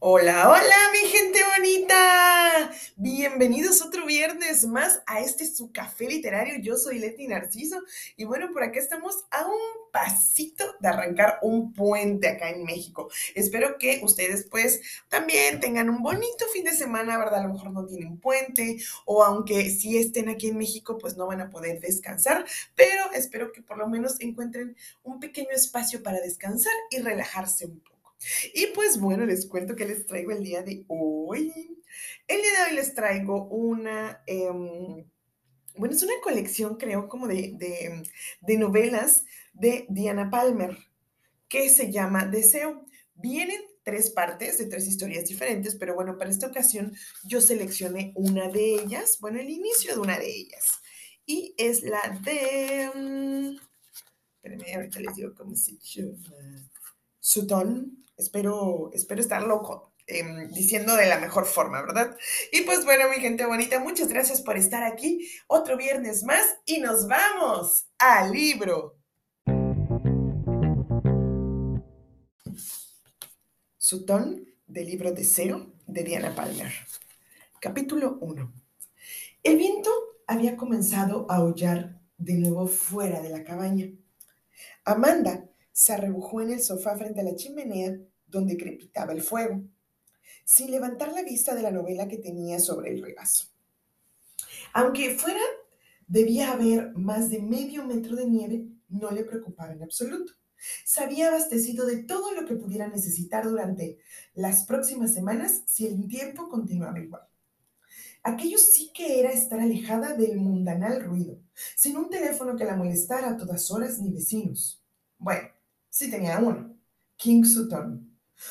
Hola, hola, mi gente bonita. Bienvenidos otro viernes más a este su café literario. Yo soy Leti Narciso y bueno, por acá estamos a un pasito de arrancar un puente acá en México. Espero que ustedes pues también tengan un bonito fin de semana, ¿verdad? A lo mejor no tienen puente o aunque sí estén aquí en México pues no van a poder descansar, pero espero que por lo menos encuentren un pequeño espacio para descansar y relajarse un poco. Y pues bueno, les cuento que les traigo el día de hoy. El día de hoy les traigo una, em, bueno, es una colección creo como de, de, novelas de Diana Palmer que se llama Deseo. Vienen tres partes de tres historias diferentes, pero bueno, para esta ocasión yo seleccioné una de ellas, bueno, el inicio de una de ellas. Y es la de... Um, espérenme, ahorita les digo cómo se llama. Sutton Espero, espero estar loco. Em, diciendo de la mejor forma, ¿verdad? Y pues bueno, mi gente bonita, muchas gracias por estar aquí otro viernes más y nos vamos al libro. Sutón del libro Deseo de Diana Palmer. Capítulo 1. El viento había comenzado a aullar de nuevo fuera de la cabaña. Amanda se arrebujó en el sofá frente a la chimenea donde crepitaba el fuego, sin levantar la vista de la novela que tenía sobre el regazo. Aunque fuera debía haber más de medio metro de nieve, no le preocupaba en absoluto. Se había abastecido de todo lo que pudiera necesitar durante las próximas semanas si el tiempo continuaba igual. Aquello sí que era estar alejada del mundanal ruido, sin un teléfono que la molestara a todas horas ni vecinos. Bueno, Sí tenía uno, King Sutton,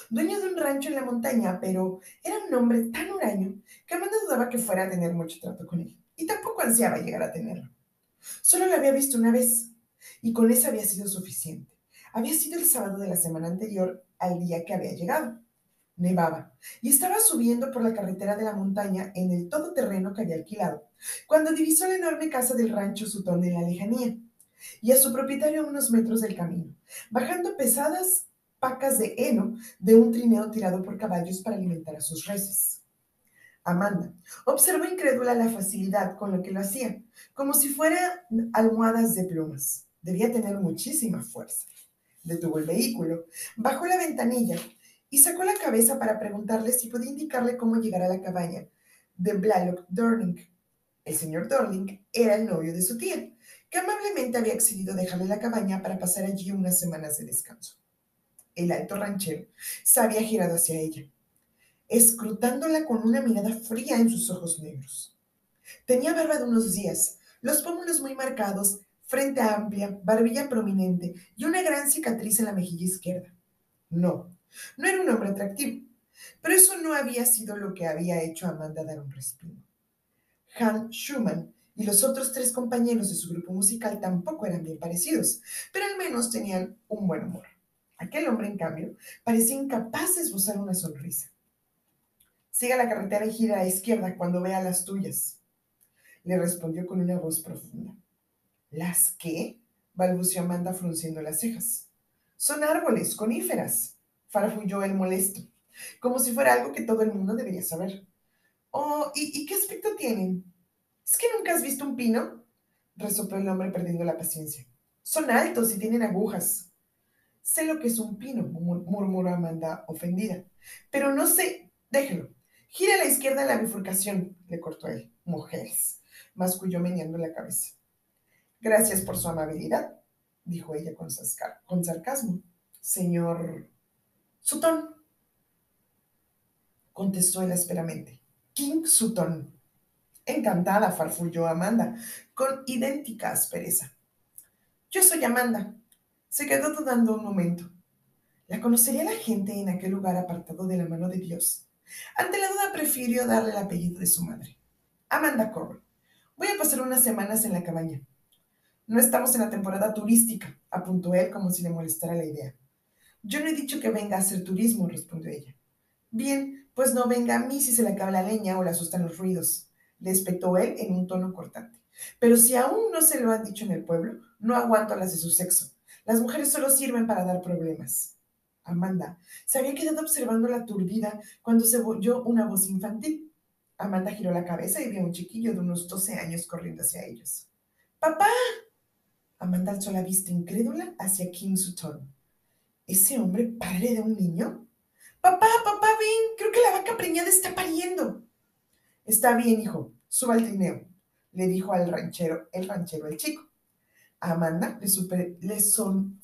dueño de un rancho en la montaña, pero era un hombre tan huraño que Amanda dudaba que fuera a tener mucho trato con él, y tampoco ansiaba llegar a tenerlo. Solo lo había visto una vez, y con eso había sido suficiente. Había sido el sábado de la semana anterior al día que había llegado. Nevaba, y estaba subiendo por la carretera de la montaña en el todoterreno que había alquilado, cuando divisó la enorme casa del rancho Sutton en la lejanía y a su propietario a unos metros del camino, bajando pesadas pacas de heno de un trineo tirado por caballos para alimentar a sus reses. Amanda observó incrédula la facilidad con lo que lo hacía, como si fueran almohadas de plumas. Debía tener muchísima fuerza. Detuvo el vehículo, bajó la ventanilla y sacó la cabeza para preguntarle si podía indicarle cómo llegar a la cabaña de Blalock Dorling. El señor Dorling era el novio de su tía, que amablemente había accedido a dejarle la cabaña para pasar allí unas semanas de descanso. El alto ranchero se había girado hacia ella, escrutándola con una mirada fría en sus ojos negros. Tenía barba de unos días, los pómulos muy marcados, frente amplia, barbilla prominente y una gran cicatriz en la mejilla izquierda. No, no era un hombre atractivo, pero eso no había sido lo que había hecho a Amanda dar un respiro. Han Schumann y los otros tres compañeros de su grupo musical tampoco eran bien parecidos, pero al menos tenían un buen humor. Aquel hombre, en cambio, parecía incapaz de esbozar una sonrisa. Siga la carretera y gira a la izquierda cuando vea las tuyas, le respondió con una voz profunda. ¿Las qué? balbuceó Amanda frunciendo las cejas. Son árboles, coníferas, farfulló el molesto, como si fuera algo que todo el mundo debería saber. Oh, ¿y, ¿y qué aspecto tienen? ¿Es que nunca has visto un pino? resopló el hombre perdiendo la paciencia. Son altos y tienen agujas. Sé lo que es un pino, murmuró Amanda, ofendida. Pero no sé. Déjelo. Gira a la izquierda en la bifurcación, le cortó él. Mujeres, masculló meneando la cabeza. Gracias por su amabilidad, dijo ella con, sarcasmo. Señor Sutton, contestó él ásperamente. King Sutton. Encantada, farfulló Amanda, con idéntica aspereza. Yo soy Amanda. Se quedó dudando un momento. ¿La conocería la gente en aquel lugar apartado de la mano de Dios? Ante la duda prefirió darle el apellido de su madre. Amanda Corbin. Voy a pasar unas semanas en la cabaña. No estamos en la temporada turística, apuntó él como si le molestara la idea. Yo no he dicho que venga a hacer turismo, respondió ella. Bien, pues no venga a mí si se le acaba la leña o le asustan los ruidos le espetó él en un tono cortante. Pero si aún no se lo han dicho en el pueblo, no aguanto las de su sexo. Las mujeres solo sirven para dar problemas. Amanda se había quedado observando la aturdida cuando se oyó una voz infantil. Amanda giró la cabeza y vio a un chiquillo de unos 12 años corriendo hacia ellos. ¡Papá! Amanda alzó la vista incrédula hacia Kim Sutton. ¿Ese hombre padre de un niño? Papá, papá, ven, creo que la vaca preñada está pariendo. Está bien, hijo, suba al trineo, le dijo al ranchero, el ranchero al chico. Amanda le,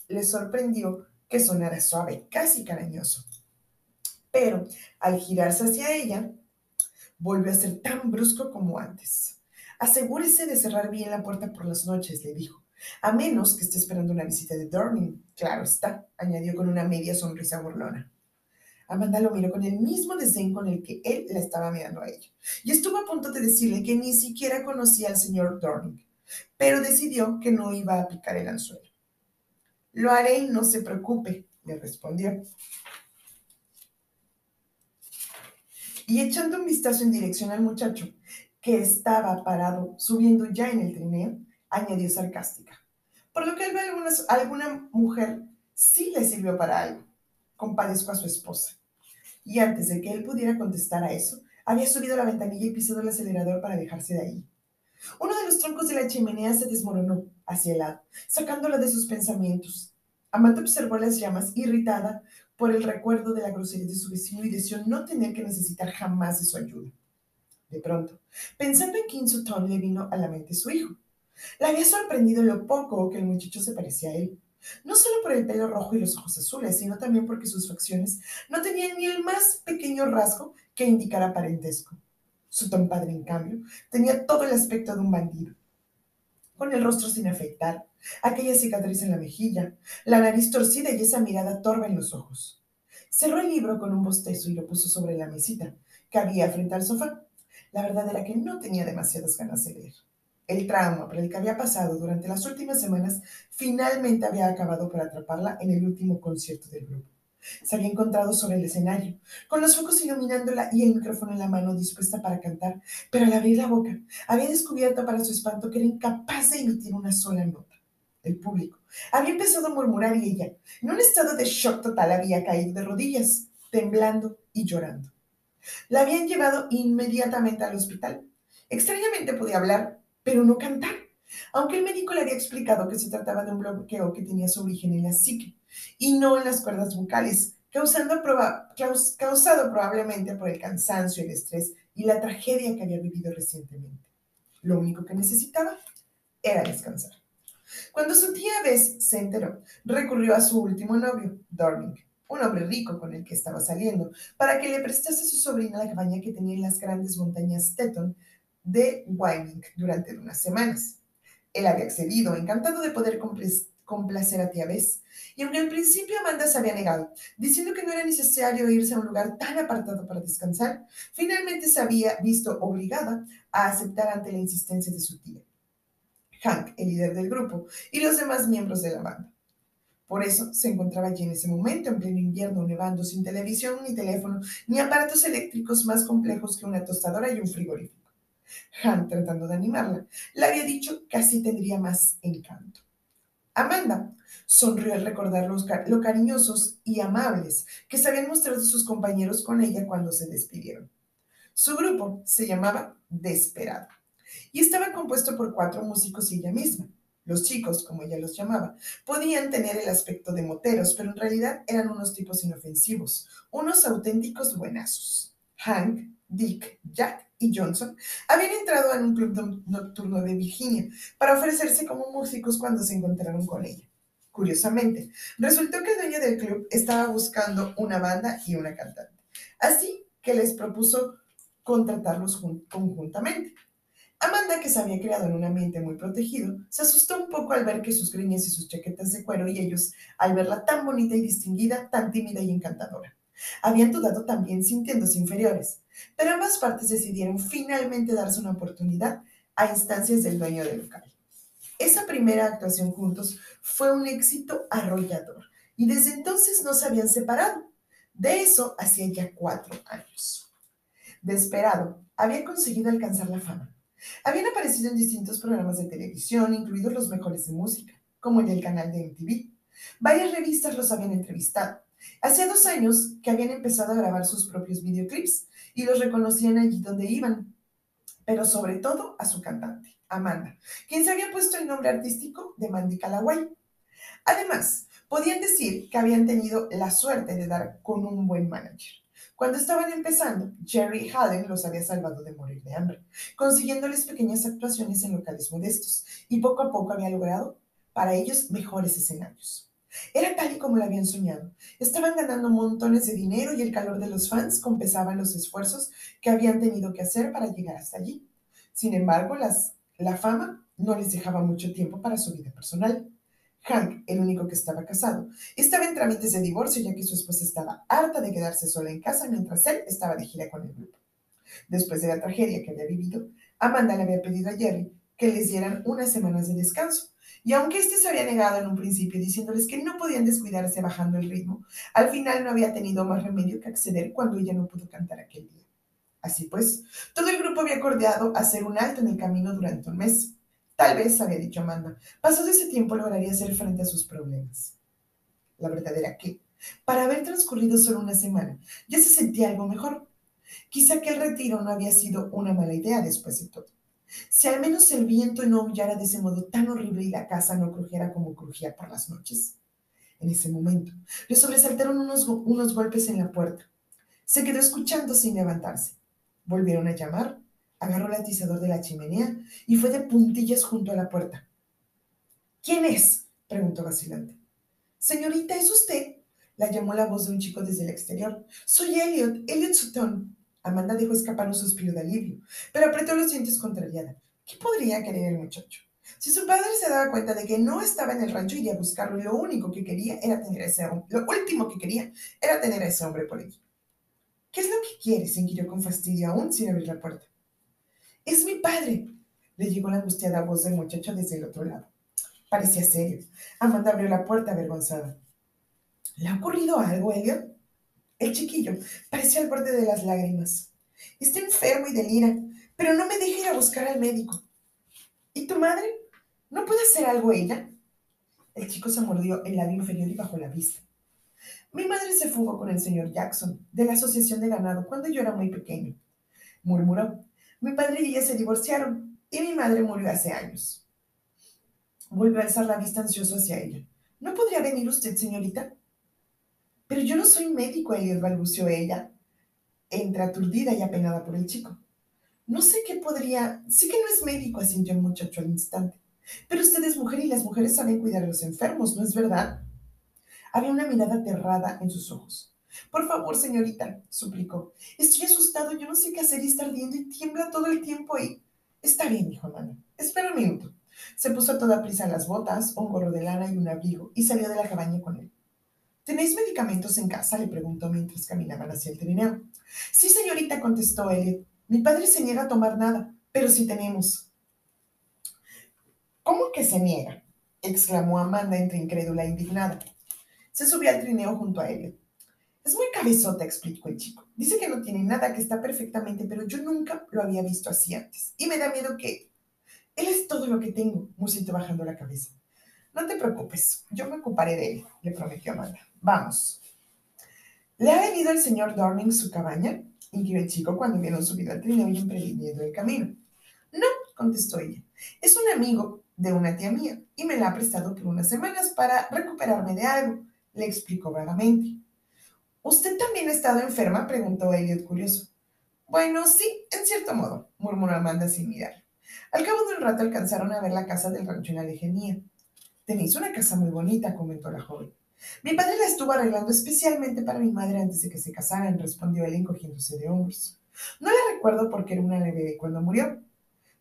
le sorprendió que sonara suave, casi cariñoso. Pero al girarse hacia ella, volvió a ser tan brusco como antes. Asegúrese de cerrar bien la puerta por las noches, le dijo. A menos que esté esperando una visita de Dorning. Claro está, añadió con una media sonrisa burlona. Amanda lo miró con el mismo desdén con el que él la estaba mirando a ella, y estuvo a punto de decirle que ni siquiera conocía al señor Dorning, pero decidió que no iba a picar el anzuelo. Lo haré y no se preocupe, le respondió. Y echando un vistazo en dirección al muchacho, que estaba parado subiendo ya en el trineo, añadió sarcástica. Por lo que ve alguna mujer sí le sirvió para algo. Compadezco a su esposa. Y antes de que él pudiera contestar a eso, había subido la ventanilla y pisado el acelerador para dejarse de ahí. Uno de los troncos de la chimenea se desmoronó hacia el lado, sacándola de sus pensamientos. Amanda observó las llamas, irritada por el recuerdo de la grosería de su vecino y deseó no tener que necesitar jamás de su ayuda. De pronto, pensando en King Sutton, le vino a la mente su hijo. La había sorprendido lo poco que el muchacho se parecía a él. No solo por el pelo rojo y los ojos azules, sino también porque sus facciones no tenían ni el más pequeño rasgo que indicara parentesco. Su ton padre, en cambio, tenía todo el aspecto de un bandido. Con el rostro sin afeitar, aquella cicatriz en la mejilla, la nariz torcida y esa mirada torva en los ojos. Cerró el libro con un bostezo y lo puso sobre la mesita que había frente al sofá. La verdad era que no tenía demasiadas ganas de leer. El trauma por el que había pasado durante las últimas semanas finalmente había acabado por atraparla en el último concierto del grupo. Se había encontrado sobre el escenario, con los focos iluminándola y el micrófono en la mano dispuesta para cantar, pero al abrir la boca había descubierto para su espanto que era incapaz de emitir una sola nota. El público había empezado a murmurar y ella, en un estado de shock total, había caído de rodillas, temblando y llorando. La habían llevado inmediatamente al hospital. Extrañamente podía hablar, pero no cantar, aunque el médico le había explicado que se trataba de un bloqueo que tenía su origen en la psique y no en las cuerdas vocales, causando causado probablemente por el cansancio, el estrés y la tragedia que había vivido recientemente. Lo único que necesitaba era descansar. Cuando su tía Bess se enteró, recurrió a su último novio, Dorming, un hombre rico con el que estaba saliendo, para que le prestase a su sobrina la cabaña que tenía en las grandes montañas Teton de Wyoming durante unas semanas. Él había accedido, encantado de poder complacer a tía Bess, y aunque al principio Amanda se había negado, diciendo que no era necesario irse a un lugar tan apartado para descansar, finalmente se había visto obligada a aceptar ante la insistencia de su tía. Hank, el líder del grupo, y los demás miembros de la banda. Por eso se encontraba allí en ese momento, en pleno invierno, nevando, sin televisión, ni teléfono, ni aparatos eléctricos más complejos que una tostadora y un frigorífico. Han, tratando de animarla, le había dicho que así tendría más encanto. Amanda sonrió al recordar lo cariñosos y amables que se habían mostrado sus compañeros con ella cuando se despidieron. Su grupo se llamaba Desperado y estaba compuesto por cuatro músicos y ella misma. Los chicos, como ella los llamaba, podían tener el aspecto de moteros, pero en realidad eran unos tipos inofensivos, unos auténticos buenazos. Hank, Dick, Jack Johnson habían entrado en un club nocturno de Virginia para ofrecerse como músicos cuando se encontraron con ella. Curiosamente, resultó que el dueño del club estaba buscando una banda y una cantante, así que les propuso contratarlos conjuntamente. Amanda, que se había creado en un ambiente muy protegido, se asustó un poco al ver que sus greñas y sus chaquetas de cuero y ellos al verla tan bonita y distinguida, tan tímida y encantadora. Habían dudado también sintiéndose inferiores, pero ambas partes decidieron finalmente darse una oportunidad a instancias del dueño del local. Esa primera actuación juntos fue un éxito arrollador y desde entonces no se habían separado. De eso hacía ya cuatro años. Desesperado, había conseguido alcanzar la fama. Habían aparecido en distintos programas de televisión, incluidos los mejores de música, como el del canal de MTV. Varias revistas los habían entrevistado. Hacía dos años que habían empezado a grabar sus propios videoclips y los reconocían allí donde iban, pero sobre todo a su cantante, Amanda, quien se había puesto el nombre artístico de Mandy Calaway. Además, podían decir que habían tenido la suerte de dar con un buen manager. Cuando estaban empezando, Jerry Hallen los había salvado de morir de hambre, consiguiéndoles pequeñas actuaciones en locales modestos, y poco a poco había logrado para ellos mejores escenarios. Era tal y como lo habían soñado. Estaban ganando montones de dinero y el calor de los fans compensaban los esfuerzos que habían tenido que hacer para llegar hasta allí. Sin embargo, la fama no les dejaba mucho tiempo para su vida personal. Hank, el único que estaba casado, estaba en trámites de divorcio ya que su esposa estaba harta de quedarse sola en casa mientras él estaba de gira con el grupo. Después de la tragedia que había vivido, Amanda le había pedido a Jerry que les dieran unas semanas de descanso. Y aunque éste se había negado en un principio diciéndoles que no podían descuidarse bajando el ritmo, al final no había tenido más remedio que acceder cuando ella no pudo cantar aquel día. Así pues, todo el grupo había acordado hacer un alto en el camino durante un mes. Tal vez, había dicho Amanda, pasado ese tiempo lograría hacer frente a sus problemas. La verdad era que, para haber transcurrido solo una semana, ya se sentía algo mejor. Quizá que el retiro no había sido una mala idea después de todo. Si al menos el viento no aullara de ese modo tan horrible y la casa no crujiera como crujía por las noches. En ese momento, le sobresaltaron unos, unos golpes en la puerta. Se quedó escuchando sin levantarse. Volvieron a llamar agarró el atizador de la chimenea y fue de puntillas junto a la puerta. ¿Quién es? preguntó vacilante. Señorita, ¿es usted? La llamó la voz de un chico desde el exterior. Soy Elliot, Elliot Sutton. Amanda dejó escapar un suspiro de alivio, pero apretó los dientes contrariada. ¿Qué podría querer el muchacho? Si su padre se daba cuenta de que no estaba en el rancho, iría a buscarlo y lo único que quería era tener a ese hombre. Lo último que quería era tener a ese hombre por allí. ¿Qué es lo que quieres? inquirió con fastidio aún sin abrir la puerta. Es mi padre, le llegó la angustiada voz del muchacho desde el otro lado. Parecía serio. Amanda abrió la puerta avergonzada. ¿Le ha ocurrido algo, Elliot? El chiquillo parecía al borde de las lágrimas. Está enfermo y delira, pero no me deja ir a buscar al médico. ¿Y tu madre? ¿No puede hacer algo ella? El chico se mordió el labio inferior y bajó la vista. Mi madre se fugó con el señor Jackson, de la Asociación de Ganado, cuando yo era muy pequeño, murmuró. Mi padre y ella se divorciaron y mi madre murió hace años. Volvió a alzar la vista ansioso hacia ella. ¿No podría venir usted, señorita? Pero yo no soy médico, Elliot, balbuceó ella, entre aturdida y apenada por el chico. No sé qué podría. Sí que no es médico, asintió el muchacho al instante. Pero usted es mujer y las mujeres saben cuidar a los enfermos, ¿no es verdad? Había una mirada aterrada en sus ojos. Por favor, señorita, suplicó. Estoy asustado, yo no sé qué hacer y está ardiendo y tiembla todo el tiempo y... Está bien, dijo Amanda. Espera un minuto. Se puso a toda prisa las botas, un gorro de lana y un abrigo y salió de la cabaña con él. ¿Tenéis medicamentos en casa? le preguntó mientras caminaban hacia el trineo. Sí, señorita, contestó Elliot. Mi padre se niega a tomar nada, pero sí tenemos. ¿Cómo que se niega? exclamó Amanda entre incrédula e indignada. Se subió al trineo junto a Elliot. Es muy cabezota, explicó el chico. Dice que no tiene nada, que está perfectamente, pero yo nunca lo había visto así antes. Y me da miedo que... Él es todo lo que tengo, musito bajando la cabeza. No te preocupes, yo me ocuparé de él, le prometió Amanda. Vamos. ¿Le ha venido el señor Dorning su cabaña? inquirió el chico cuando vieron subido al trineo y emprendiendo el camino. No, contestó ella. Es un amigo de una tía mía y me la ha prestado por unas semanas para recuperarme de algo, le explicó vagamente. ¿Usted también ha estado enferma? preguntó Elliot curioso. Bueno, sí, en cierto modo, murmuró Amanda sin mirar. Al cabo de un rato alcanzaron a ver la casa del rancho en la. Tenéis una casa muy bonita, comentó la joven. Mi padre la estuvo arreglando especialmente para mi madre antes de que se casaran, respondió él encogiéndose de hombros. No la recuerdo porque era una bebé cuando murió.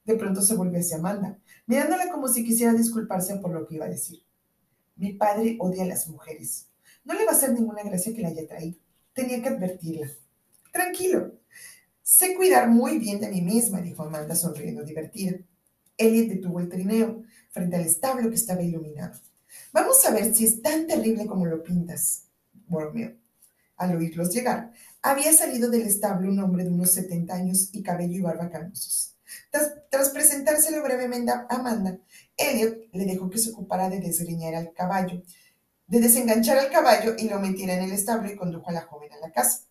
De pronto se volvió hacia Amanda, mirándola como si quisiera disculparse por lo que iba a decir. Mi padre odia a las mujeres. No le va a hacer ninguna gracia que la haya traído. Tenía que advertirla. Tranquilo. Sé cuidar muy bien de mí misma, dijo Amanda sonriendo divertida. Elliot detuvo el trineo frente al establo que estaba iluminado. Vamos a ver si es tan terrible como lo pintas, bromeó. Al oírlos llegar, había salido del establo un hombre de unos 70 años y cabello y barba canosos. Tras, presentárselo brevemente a Amanda, Elliot le dejó que se ocupara de desgreñar al caballo, de desenganchar al caballo y lo metiera en el establo y condujo a la joven a la casa.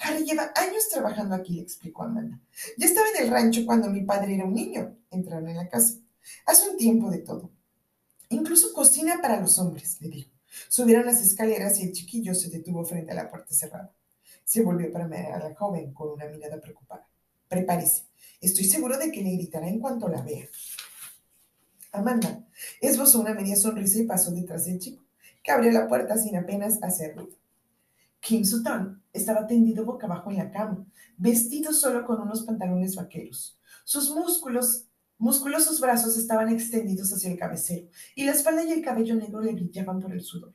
Harry lleva años trabajando aquí, le explicó Amanda. Ya estaba en el rancho cuando mi padre era un niño. Entraron en la casa. Hace un tiempo de todo. Incluso cocina para los hombres, le dijo. Subieron las escaleras y el chiquillo se detuvo frente a la puerta cerrada. Se volvió para mirar a la joven con una mirada preocupada. Prepárese. Estoy seguro de que le gritará en cuanto la vea. Amanda esbozó una media sonrisa y pasó detrás del chico, que abrió la puerta sin apenas hacer ruido. Kim Sutton estaba tendido boca abajo en la cama, vestido solo con unos pantalones vaqueros. Sus músculos, musculosos brazos estaban extendidos hacia el cabecero, y la espalda y el cabello negro le brillaban por el sudor.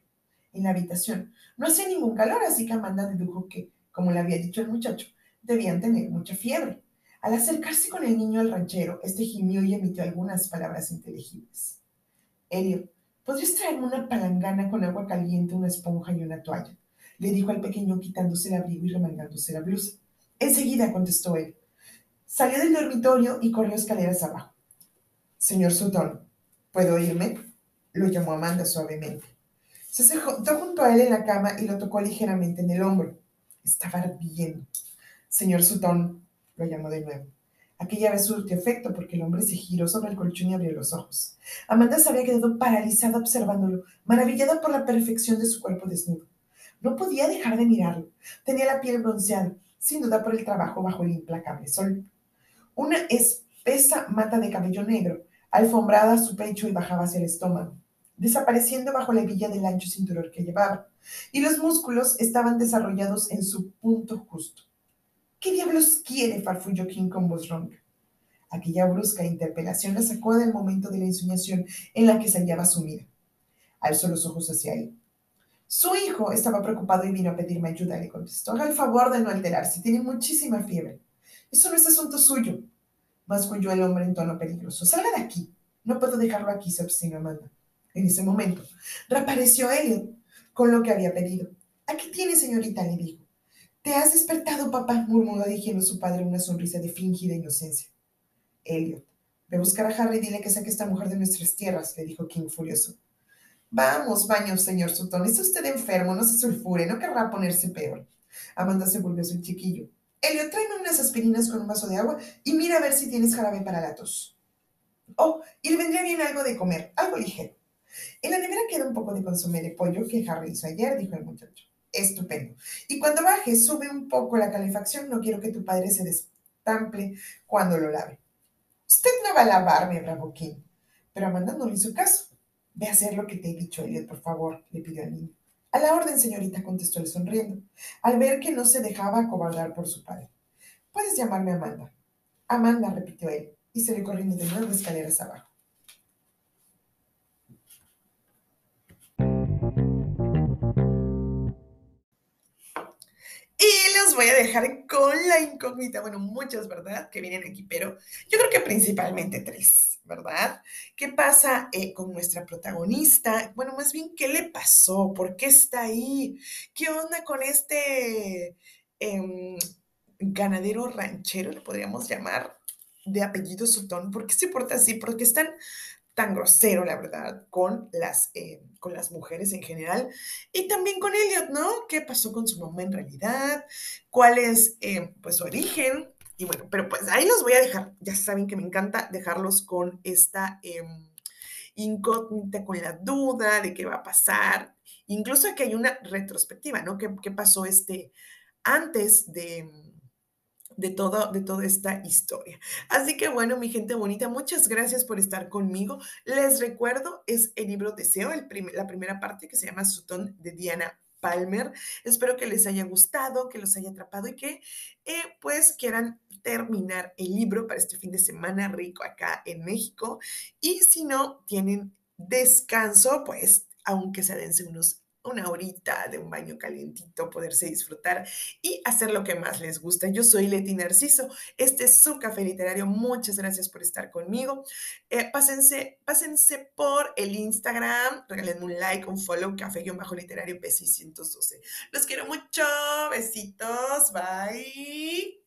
En la habitación no hacía ningún calor, así que Amanda dedujo que, como le había dicho el muchacho, debían tener mucha fiebre. Al acercarse con el niño al ranchero, este gimió y emitió algunas palabras inteligibles. Elio, ¿podrías traerme una palangana con agua caliente, una esponja y una toalla? le dijo al pequeño quitándose el abrigo y remangándose la blusa. Enseguida, contestó él. Salió del dormitorio y corrió escaleras abajo. Señor Sutton, ¿puedo irme? lo llamó Amanda suavemente. Se sentó junto a él en la cama y lo tocó ligeramente en el hombro. Estaba ardiendo. Señor Sutton, lo llamó de nuevo. Aquella vez surtió efecto porque el hombre se giró sobre el colchón y abrió los ojos. Amanda se había quedado paralizada observándolo, maravillada por la perfección de su cuerpo desnudo. No podía dejar de mirarlo. Tenía la piel bronceada, sin duda por el trabajo bajo el implacable sol. Una espesa mata de cabello negro, alfombrada su pecho y bajaba hacia el estómago, desapareciendo bajo la hebilla del ancho cinturón que llevaba, y los músculos estaban desarrollados en su punto justo. ¿Qué diablos quiere? farfulló King con voz ronca. Aquella brusca interpelación la sacó del momento de la ensoñación en la que se hallaba sumida. Alzó los ojos hacia él. Su hijo estaba preocupado y vino a pedirme ayuda, le contestó. Haga el favor de no alterarse, tiene muchísima fiebre. Eso no es asunto suyo, masculló el hombre en tono peligroso. Salga de aquí. No puedo dejarlo aquí, se obstinó Amanda. En ese momento, reapareció Elliot con lo que había pedido. Aquí tiene, señorita, le dijo. Te has despertado, papá, murmuró dirigiendo a su padre una sonrisa de fingida inocencia. Elliot, ve a buscar a Harry y dile que saque esta mujer de nuestras tierras, le dijo King furioso. Vamos, baño, señor Sutton, está usted enfermo, no se sulfure, no querrá ponerse peor. Amanda se volvió a su chiquillo. Elliot, tráeme unas aspirinas con un vaso de agua y mira a ver si tienes jarabe para la tos. Oh, y le vendría bien algo de comer, algo ligero. En la nevera queda un poco de consomé de pollo que Harry hizo ayer, dijo el muchacho. Estupendo. Y cuando baje, sube un poco la calefacción. No quiero que tu padre se destample cuando lo lave. Usted no va a lavarme, bravo King. Pero Amanda no le hizo caso. Ve a hacer lo que te he dicho, Elliot, por favor, le pidió al niño. A la orden, señorita, contestó él sonriendo, al ver que no se dejaba acobardar por su padre. Puedes llamarme Amanda. Amanda, repitió él, y se le corriendo de nuevo escaleras abajo. Y los voy a dejar con la incógnita, bueno, muchas, ¿verdad? Que vienen aquí, pero yo creo que principalmente tres, ¿verdad? ¿Qué pasa eh, con nuestra protagonista? Bueno, más bien, ¿qué le pasó? ¿Por qué está ahí? ¿Qué onda con este em, ganadero ranchero, le podríamos llamar, de apellido Sutón? ¿Por qué se porta así? Porque están tan grosero, la verdad, con las, eh, con las mujeres en general y también con Elliot, ¿no? ¿Qué pasó con su mamá en realidad? ¿Cuál es, eh, pues, su origen? Y bueno, pero pues ahí los voy a dejar. Ya saben que me encanta dejarlos con esta em, incógnita, con la duda de qué va a pasar. Incluso que hay una retrospectiva, ¿no? ¿Qué, pasó este antes de de, todo, de toda esta historia. Así que bueno, mi gente bonita, muchas gracias por estar conmigo. Les recuerdo, es el libro Deseo, el la primera parte que se llama Sutton de Diana Palmer. Espero que les haya gustado, que los haya atrapado y que eh, pues quieran terminar el libro para este fin de semana rico acá en México. Y si no tienen descanso, pues aunque se dense unos una horita de un baño calientito, poderse disfrutar y hacer lo que más les gusta. Yo soy Leti Narciso, este es su café literario, muchas gracias por estar conmigo. Eh, pásense, por el Instagram, regálenme un like, un follow, café-literario PC112. Los quiero mucho, besitos, bye.